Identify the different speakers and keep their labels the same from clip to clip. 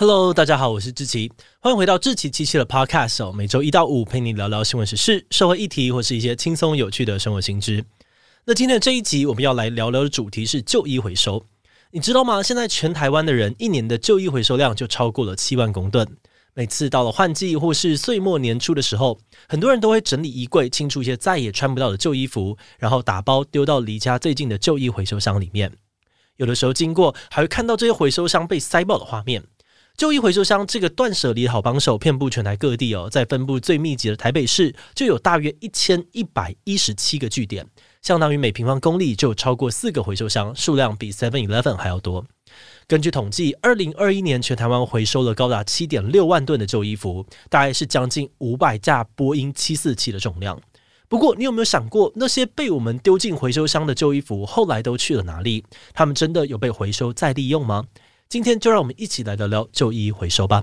Speaker 1: Hello，大家好，我是志奇，欢迎回到志奇七七的 Podcast 哦。每周一到五陪你聊聊新闻时事、社会议题，或是一些轻松有趣的生活新知。那今天的这一集，我们要来聊聊的主题是旧衣回收。你知道吗？现在全台湾的人一年的旧衣回收量就超过了七万公吨。每次到了换季或是岁末年初的时候，很多人都会整理衣柜，清出一些再也穿不到的旧衣服，然后打包丢到离家最近的旧衣回收箱里面。有的时候经过，还会看到这些回收箱被塞爆的画面。旧衣回收箱这个断舍离的好帮手，遍布全台各地哦。在分布最密集的台北市，就有大约一千一百一十七个据点，相当于每平方公里就有超过四个回收箱，数量比 Seven Eleven 还要多。根据统计，二零二一年全台湾回收了高达七点六万吨的旧衣服，大概是将近五百架波音七四七的重量。不过，你有没有想过，那些被我们丢进回收箱的旧衣服，后来都去了哪里？他们真的有被回收再利用吗？今天就让我们一起来聊聊旧衣回收吧。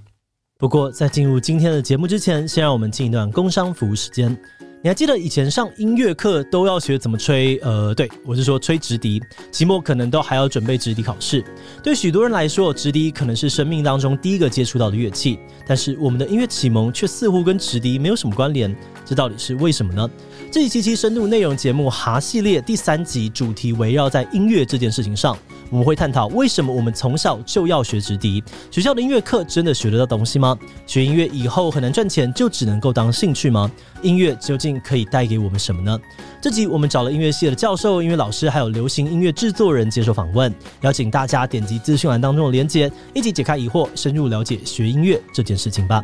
Speaker 1: 不过，在进入今天的节目之前，先让我们进一段工商服务时间。你还记得以前上音乐课都要学怎么吹？呃，对，我是说吹直笛。期末可能都还要准备直笛考试。对许多人来说，直笛可能是生命当中第一个接触到的乐器，但是我们的音乐启蒙却似乎跟直笛没有什么关联。这到底是为什么呢？这一期期深度内容节目哈系列第三集主题围绕在音乐这件事情上。我们会探讨为什么我们从小就要学直笛？学校的音乐课真的学得到东西吗？学音乐以后很难赚钱，就只能够当兴趣吗？音乐究竟可以带给我们什么呢？这集我们找了音乐系的教授、音乐老师，还有流行音乐制作人接受访问，邀请大家点击资讯栏当中的连结，一起解开疑惑，深入了解学音乐这件事情吧。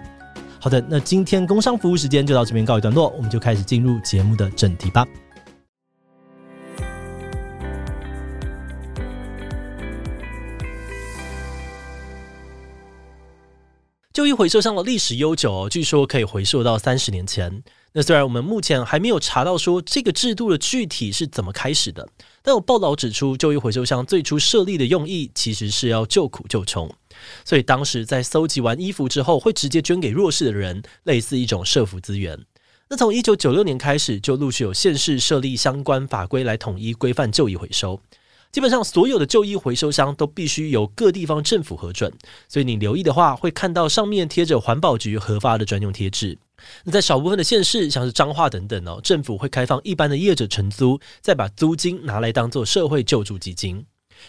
Speaker 1: 好的，那今天工商服务时间就到这边告一段落，我们就开始进入节目的正题吧。旧衣回收箱的历史悠久，据说可以回溯到三十年前。那虽然我们目前还没有查到说这个制度的具体是怎么开始的，但有报道指出，旧衣回收箱最初设立的用意其实是要救苦救穷，所以当时在搜集完衣服之后，会直接捐给弱势的人，类似一种社福资源。那从一九九六年开始，就陆续有县市设立相关法规来统一规范旧衣回收。基本上所有的旧衣回收箱都必须由各地方政府核准，所以你留意的话，会看到上面贴着环保局核发的专用贴纸。那在少部分的县市，像是彰化等等哦，政府会开放一般的业者承租，再把租金拿来当做社会救助基金。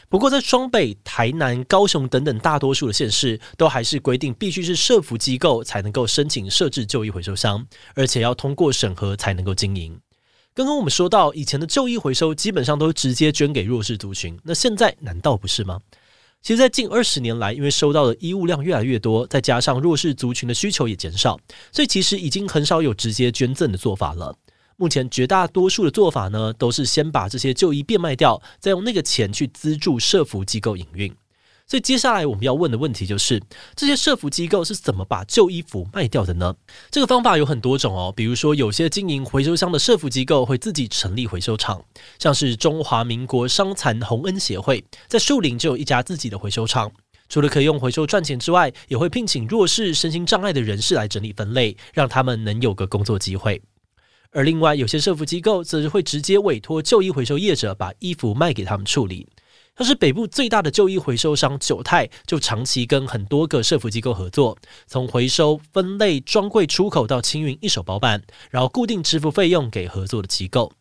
Speaker 1: 不过在双北、台南、高雄等等大多数的县市，都还是规定必须是社福机构才能够申请设置旧衣回收箱，而且要通过审核才能够经营。刚刚我们说到，以前的旧衣回收基本上都直接捐给弱势族群，那现在难道不是吗？其实，在近二十年来，因为收到的衣物量越来越多，再加上弱势族群的需求也减少，所以其实已经很少有直接捐赠的做法了。目前绝大多数的做法呢，都是先把这些旧衣变卖掉，再用那个钱去资助社福机构营运。所以接下来我们要问的问题就是：这些社服机构是怎么把旧衣服卖掉的呢？这个方法有很多种哦，比如说有些经营回收箱的社服机构会自己成立回收厂，像是中华民国伤残洪恩协会，在树林就有一家自己的回收厂。除了可以用回收赚钱之外，也会聘请弱势、身心障碍的人士来整理分类，让他们能有个工作机会。而另外有些社服机构则是会直接委托旧衣回收业者把衣服卖给他们处理。像是北部最大的旧衣回收商九泰，就长期跟很多个社福机构合作，从回收、分类、专柜出口到清运一手包办，然后固定支付费用给合作的机构。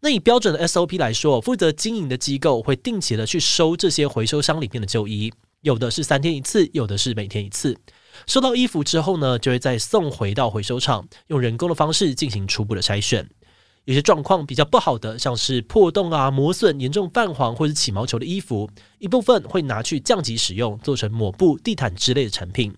Speaker 1: 那以标准的 SOP 来说，负责经营的机构会定期的去收这些回收箱里面的旧衣，有的是三天一次，有的是每天一次。收到衣服之后呢，就会再送回到回收厂，用人工的方式进行初步的筛选。有些状况比较不好的，像是破洞啊、磨损、严重泛黄或者起毛球的衣服，一部分会拿去降级使用，做成抹布、地毯之类的产品；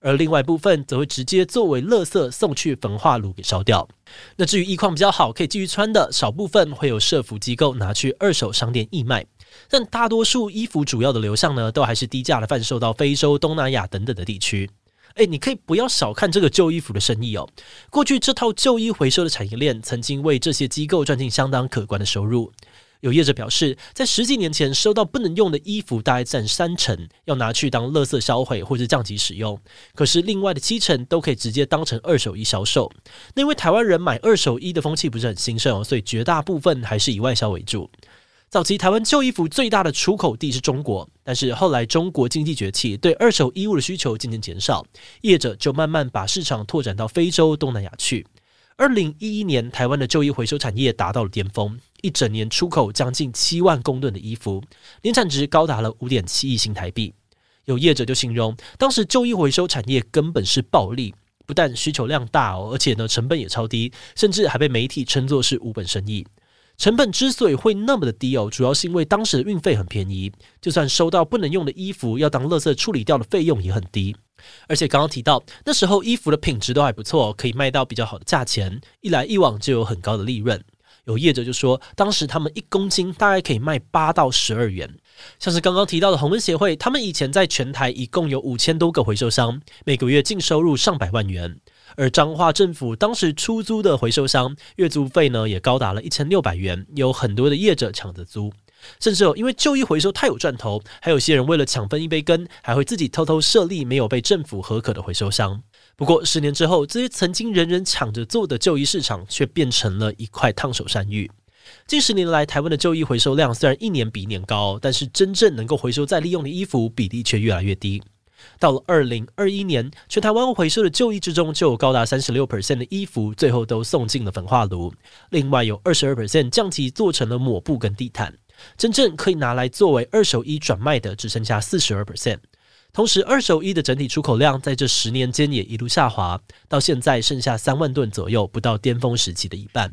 Speaker 1: 而另外部分则会直接作为垃圾送去焚化炉给烧掉。那至于衣况比较好，可以继续穿的，少部分会有社福机构拿去二手商店义卖。但大多数衣服主要的流向呢，都还是低价的贩售到非洲、东南亚等等的地区。哎，你可以不要小看这个旧衣服的生意哦。过去这套旧衣回收的产业链，曾经为这些机构赚进相当可观的收入。有业者表示，在十几年前收到不能用的衣服，大概占三成，要拿去当垃圾销毁或者降级使用。可是另外的七成都可以直接当成二手衣销售。那因为台湾人买二手衣的风气不是很兴盛哦，所以绝大部分还是以外销为主。早期台湾旧衣服最大的出口地是中国，但是后来中国经济崛起，对二手衣物的需求渐渐减少，业者就慢慢把市场拓展到非洲、东南亚去。二零一一年，台湾的旧衣回收产业达到了巅峰，一整年出口将近七万公吨的衣服，年产值高达了五点七亿新台币。有业者就形容，当时旧衣回收产业根本是暴利，不但需求量大，而且呢成本也超低，甚至还被媒体称作是无本生意。成本之所以会那么的低哦，主要是因为当时的运费很便宜，就算收到不能用的衣服，要当垃圾处理掉的费用也很低。而且刚刚提到那时候衣服的品质都还不错，可以卖到比较好的价钱，一来一往就有很高的利润。有业者就说，当时他们一公斤大概可以卖八到十二元。像是刚刚提到的弘恩协会，他们以前在全台一共有五千多个回收商，每个月净收入上百万元。而彰化政府当时出租的回收商月租费呢，也高达了一千六百元，有很多的业者抢着租，甚至哦，因为旧衣回收太有赚头，还有些人为了抢分一杯羹，还会自己偷偷设立没有被政府合可的回收商。不过十年之后，这些曾经人人抢着做的旧衣市场，却变成了一块烫手山芋。近十年来，台湾的旧衣回收量虽然一年比一年高，但是真正能够回收再利用的衣服比例却越来越低。到了二零二一年，全台湾回收的旧衣之中，就有高达三十六 percent 的衣服最后都送进了焚化炉，另外有二十二 percent 降级做成了抹布跟地毯，真正可以拿来作为二手衣转卖的只剩下四十二 percent。同时，二手衣的整体出口量在这十年间也一路下滑，到现在剩下三万吨左右，不到巅峰时期的一半。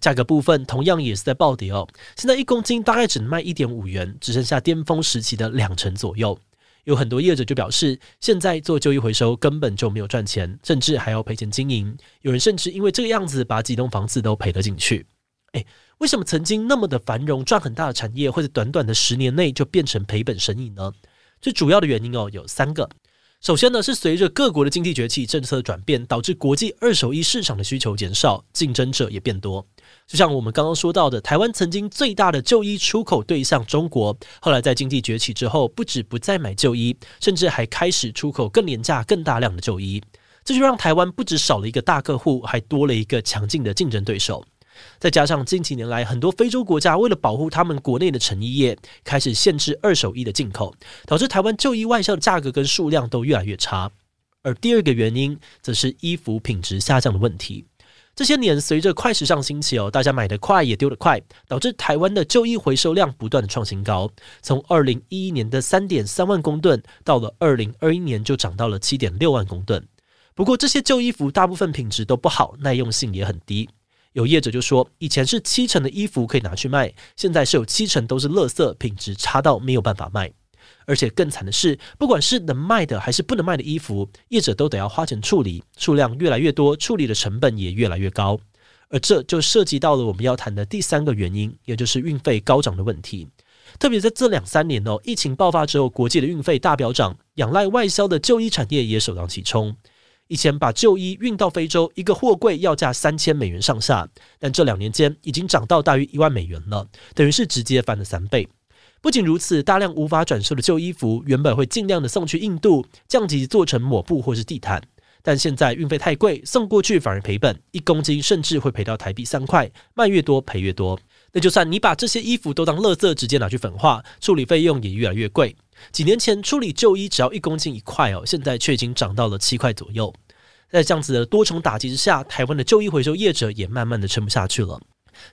Speaker 1: 价格部分同样也是在暴跌哦，现在一公斤大概只能卖一点五元，只剩下巅峰时期的两成左右。有很多业者就表示，现在做旧衣回收根本就没有赚钱，甚至还要赔钱经营。有人甚至因为这个样子，把几栋房子都赔了进去。诶，为什么曾经那么的繁荣、赚很大的产业，会在短短的十年内就变成赔本生意呢？最主要的原因哦，有三个。首先呢，是随着各国的经济崛起、政策转变，导致国际二手衣市场的需求减少，竞争者也变多。就像我们刚刚说到的，台湾曾经最大的旧衣出口对象中国，后来在经济崛起之后，不止不再买旧衣，甚至还开始出口更廉价、更大量的旧衣。这就让台湾不止少了一个大客户，还多了一个强劲的竞争对手。再加上近几年来，很多非洲国家为了保护他们国内的成衣业，开始限制二手衣的进口，导致台湾旧衣外销的价格跟数量都越来越差。而第二个原因，则是衣服品质下降的问题。这些年，随着快时尚兴起哦，大家买得快也丢得快，导致台湾的旧衣回收量不断的创新高，从二零一一年的三点三万公吨，到了二零二一年就涨到了七点六万公吨。不过，这些旧衣服大部分品质都不好，耐用性也很低。有业者就说，以前是七成的衣服可以拿去卖，现在是有七成都是垃圾，品质差到没有办法卖。而且更惨的是，不管是能卖的还是不能卖的衣服，业者都得要花钱处理，数量越来越多，处理的成本也越来越高。而这就涉及到了我们要谈的第三个原因，也就是运费高涨的问题。特别在这两三年哦，疫情爆发之后，国际的运费大飙涨，仰赖外销的旧衣产业也首当其冲。以前把旧衣运到非洲，一个货柜要价三千美元上下，但这两年间已经涨到大约一万美元了，等于是直接翻了三倍。不仅如此，大量无法转售的旧衣服，原本会尽量的送去印度降级做成抹布或是地毯，但现在运费太贵，送过去反而赔本，一公斤甚至会赔到台币三块，卖越多赔越多。那就算你把这些衣服都当垃圾直接拿去焚化，处理费用也越来越贵。几年前处理旧衣只要一公斤一块哦，现在却已经涨到了七块左右。在这样子的多重打击之下，台湾的旧衣回收业者也慢慢的撑不下去了。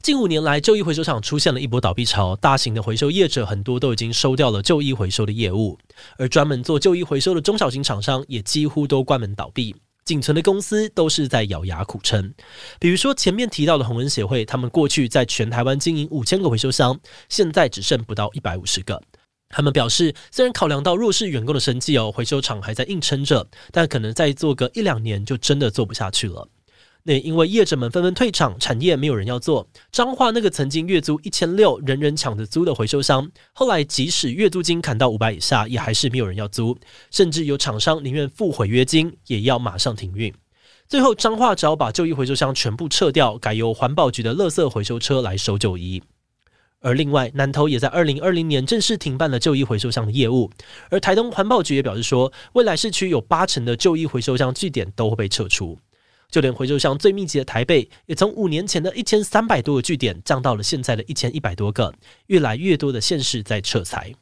Speaker 1: 近五年来，旧衣回收厂出现了一波倒闭潮，大型的回收业者很多都已经收掉了旧衣回收的业务，而专门做旧衣回收的中小型厂商也几乎都关门倒闭，仅存的公司都是在咬牙苦撑。比如说前面提到的弘恩协会，他们过去在全台湾经营五千个回收箱，现在只剩不到一百五十个。他们表示，虽然考量到弱势员工的生计哦，回收厂还在硬撑着，但可能再做个一两年就真的做不下去了。那因为业者们纷纷退场，产业没有人要做。彰化那个曾经月租一千六，人人抢着租的回收商，后来即使月租金砍到五百以下，也还是没有人要租，甚至有厂商宁愿付违约金，也要马上停运。最后，彰化只好把旧衣回收箱全部撤掉，改由环保局的垃圾回收车来收旧衣。而另外，南投也在二零二零年正式停办了旧衣回收箱的业务。而台东环保局也表示说，未来市区有八成的旧衣回收箱据点都会被撤出。就连回收箱最密集的台北，也从五年前的一千三百多个据点降到了现在的一千一百多个，越来越多的县市在撤财。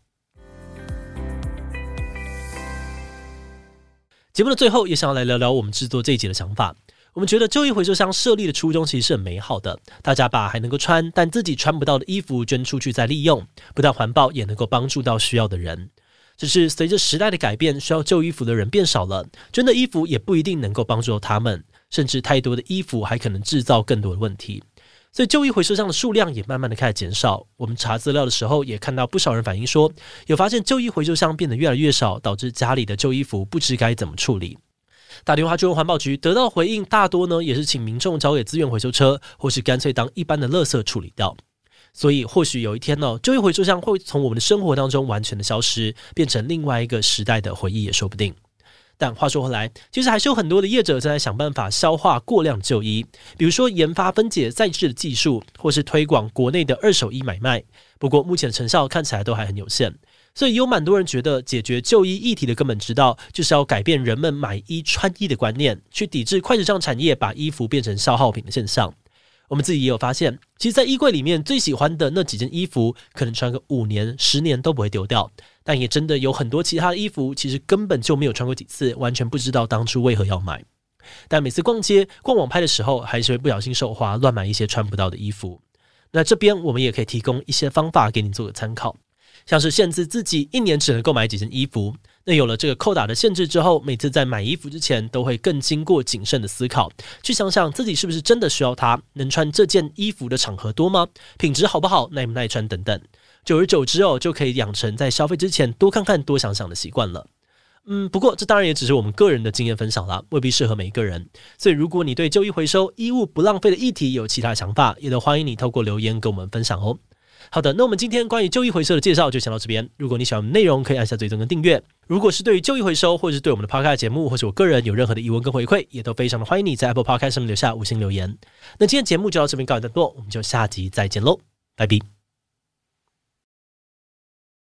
Speaker 1: 节目的最后，也想要来聊聊我们制作这一集的想法。我们觉得旧衣回收箱设立的初衷其实是很美好的，大家把还能够穿但自己穿不到的衣服捐出去再利用，不但环保，也能够帮助到需要的人。只是随着时代的改变，需要旧衣服的人变少了，捐的衣服也不一定能够帮助到他们，甚至太多的衣服还可能制造更多的问题。所以旧衣回收箱的数量也慢慢的开始减少。我们查资料的时候也看到不少人反映说，有发现旧衣回收箱变得越来越少，导致家里的旧衣服不知该怎么处理。打电话去问环保局，得到回应大多呢也是请民众交给资源回收车，或是干脆当一般的垃圾处理掉。所以或许有一天呢，旧衣回收箱会从我们的生活当中完全的消失，变成另外一个时代的回忆也说不定。但话说回来，其实还是有很多的业者正在想办法消化过量旧衣，比如说研发分解再制的技术，或是推广国内的二手衣买卖。不过目前成效看起来都还很有限，所以有蛮多人觉得解决旧衣议题的根本之道，就是要改变人们买衣穿衣的观念，去抵制快时尚产业把衣服变成消耗品的现象。我们自己也有发现，其实，在衣柜里面最喜欢的那几件衣服，可能穿个五年、十年都不会丢掉。但也真的有很多其他的衣服，其实根本就没有穿过几次，完全不知道当初为何要买。但每次逛街、逛网拍的时候，还是会不小心手滑，乱买一些穿不到的衣服。那这边我们也可以提供一些方法给你做个参考，像是限制自己一年只能购买几件衣服。那有了这个扣打的限制之后，每次在买衣服之前都会更经过谨慎的思考，去想想自己是不是真的需要它，能穿这件衣服的场合多吗？品质好不好？耐不耐穿等等。久而久之哦，就可以养成在消费之前多看看、多想想的习惯了。嗯，不过这当然也只是我们个人的经验分享啦，未必适合每一个人。所以如果你对旧衣回收、衣物不浪费的议题有其他想法，也都欢迎你透过留言跟我们分享哦。好的，那我们今天关于旧衣回收的介绍就先到这边。如果你喜欢我们内容，可以按下追踪跟订阅。如果是对于旧衣回收，或者是对我们的 Podcast 节目，或是我个人有任何的疑问跟回馈，也都非常的欢迎你在 Apple Podcast 上面留下五星留言。那今天节目就到这边告一段落，我们就下集再见喽，拜拜。